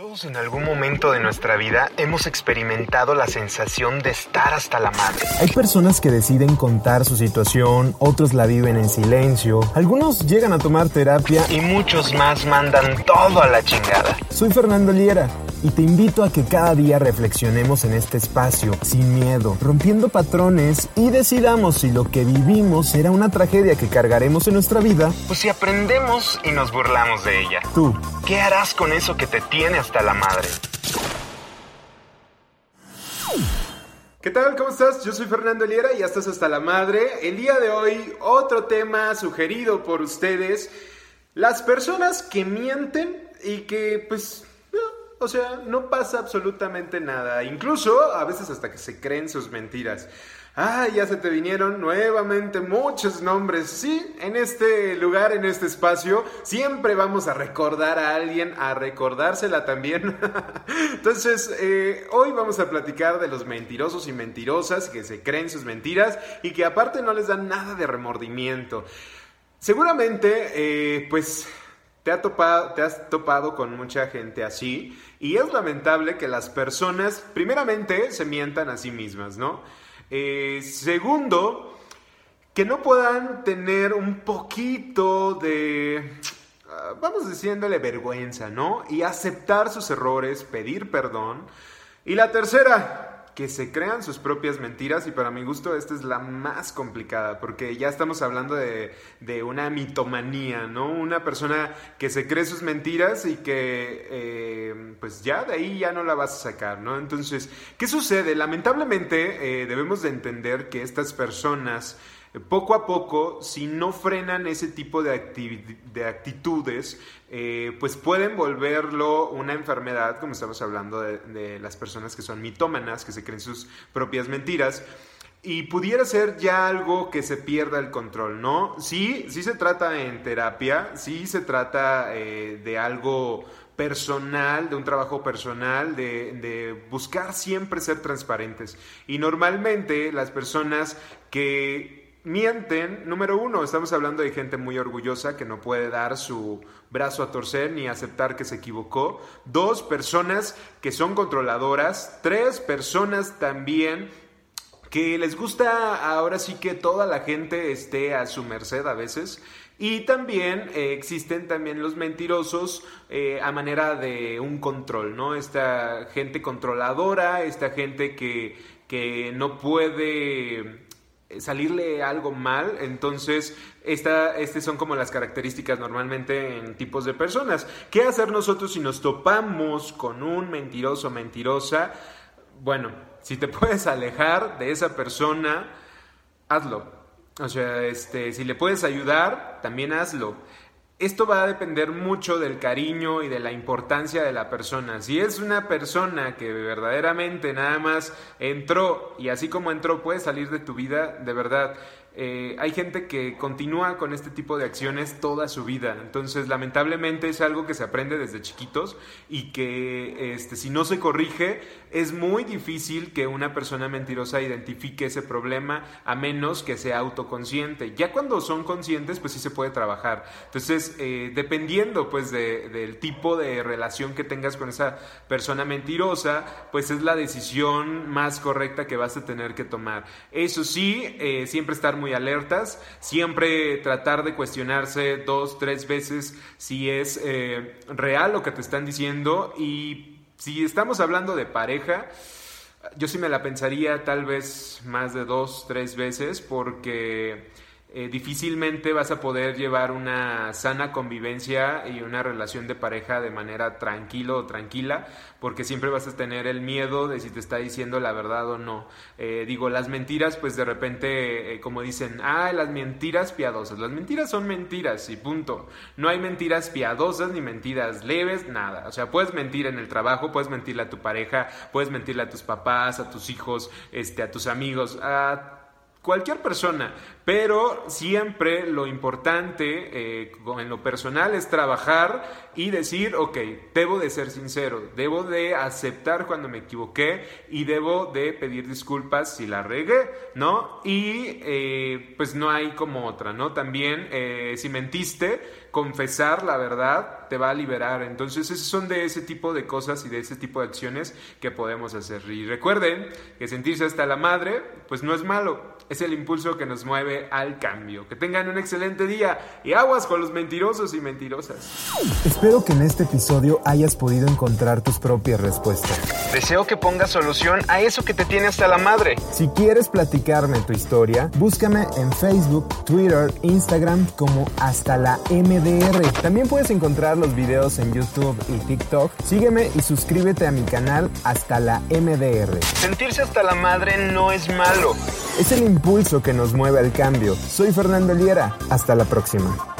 Todos en algún momento de nuestra vida hemos experimentado la sensación de estar hasta la madre. Hay personas que deciden contar su situación, otros la viven en silencio, algunos llegan a tomar terapia y muchos más mandan todo a la chingada. Soy Fernando Liera y te invito a que cada día reflexionemos en este espacio sin miedo, rompiendo patrones y decidamos si lo que vivimos será una tragedia que cargaremos en nuestra vida. Pues si aprendemos y nos burlamos de ella. Tú, ¿qué harás con eso que te tiene hasta la madre? ¿Qué tal? ¿Cómo estás? Yo soy Fernando Liera y ya estás hasta la madre. El día de hoy, otro tema sugerido por ustedes. Las personas que mienten y que pues o sea, no pasa absolutamente nada. Incluso a veces hasta que se creen sus mentiras. Ah, ya se te vinieron nuevamente muchos nombres. Sí, en este lugar, en este espacio, siempre vamos a recordar a alguien, a recordársela también. Entonces, eh, hoy vamos a platicar de los mentirosos y mentirosas que se creen sus mentiras y que aparte no les dan nada de remordimiento. Seguramente, eh, pues te, has topado con mucha gente así y es lamentable que las personas, primeramente, se mientan a sí mismas, ¿no? Eh, segundo, que no puedan tener un poquito de, ah, vamos diciéndole, vergüenza, ¿no? Y aceptar sus errores, pedir perdón. Y la tercera, que se crean sus propias mentiras y para mi gusto esta es la más complicada porque ya estamos hablando de, una mitomanía, ¿no? Una persona que se cree sus mentiras y que eh, pues ya de ahí ya no la vas a sacar, ¿no? Entonces, ¿qué sucede? Lamentablemente eh, debemos de entender que estas personas poco a poco, si no frenan ese tipo de, de actitudes, eh, pues pueden volverlo una enfermedad, como estamos hablando de, las personas que son mitómanas, que se creen sus propias mentiras. Y pudiera ser ya algo que se pierda el control, ¿no? Sí, sí se trata en terapia, sí se trata eh, de algo personal, de un trabajo personal, de, de, buscar siempre ser transparentes. Y normalmente las personas que mienten, número uno, estamos hablando de gente muy orgullosa que no puede dar su brazo a torcer ni aceptar que se equivocó. Dos, personas que son controladoras. Tres, personas también que les gusta ahora sí que toda la gente esté a su merced a veces. Y también eh, existen también los mentirosos eh, a manera de un control, ¿no? Esta gente controladora, esta gente que, que no puede salirle algo mal, entonces esta, estas son como las características normalmente en tipos de personas. ¿Qué hacer nosotros si nos topamos con un mentiroso mentirosa? Bueno, si te puedes alejar de esa persona, hazlo. O sea, este, si le puedes ayudar, también hazlo. Esto va a depender mucho del cariño y de la importancia de la persona. Si es una persona que verdaderamente nada más entró y así como entró puede salir de tu vida, de verdad, eh, hay gente que continúa con este tipo de acciones toda su vida. Entonces, lamentablemente es algo que se aprende desde chiquitos y que este, si no se corrige, es muy difícil que una persona mentirosa identifique ese problema a menos que sea autoconsciente. Ya cuando son conscientes, pues sí se puede trabajar. Entonces, eh, dependiendo pues del tipo de relación que tengas con esa persona mentirosa, pues es la decisión más correcta que vas a tener que tomar. Eso sí, eh, siempre estar muy alertas, siempre tratar de cuestionarse dos, tres veces si es eh, real lo que te están diciendo. Y Si estamos hablando de pareja, yo sí me la pensaría tal vez más de dos, tres veces porque eh, difícilmente vas a poder llevar una sana convivencia y una relación de pareja de manera tranquilo o tranquila, porque siempre vas a tener el miedo de si te está diciendo la verdad o no. Eh, digo, las mentiras, pues de repente, eh, como dicen, ah, las mentiras piadosas. Las mentiras son mentiras y punto. No hay mentiras piadosas ni mentiras leves, nada. O sea, puedes mentir en el trabajo, puedes mentirle a tu pareja, puedes mentirle a tus papás, a tus hijos, este, a tus amigos, a cualquier persona, pero siempre lo importante eh, en lo personal es trabajar y decir, ok, debo de ser sincero, debo de aceptar cuando me equivoqué y debo de pedir disculpas si la regué, ¿no? Y eh, pues no hay como otra, ¿no? También eh, si mentiste, confesar la verdad te va a liberar. Entonces, esos son de ese tipo de cosas y de ese tipo de acciones que podemos hacer. Y recuerden que sentirse hasta la madre, pues no es malo es el impulso que nos mueve al cambio. Que tengan un excelente día y aguas con los mentirosos y mentirosas. Espero que en este episodio hayas podido encontrar tus propias respuestas. Deseo que pongas solución a eso que te tiene hasta la madre. Si quieres platicarme tu historia, búscame en Facebook, Twitter, Instagram como hasta la MDR. También puedes encontrar los videos en YouTube y TikTok. Sígueme y suscríbete a mi canal hasta la MDR. Sentirse hasta la madre no es malo. Es el impulso que nos mueve al cambio. Soy Fernando Liera. Hasta la próxima.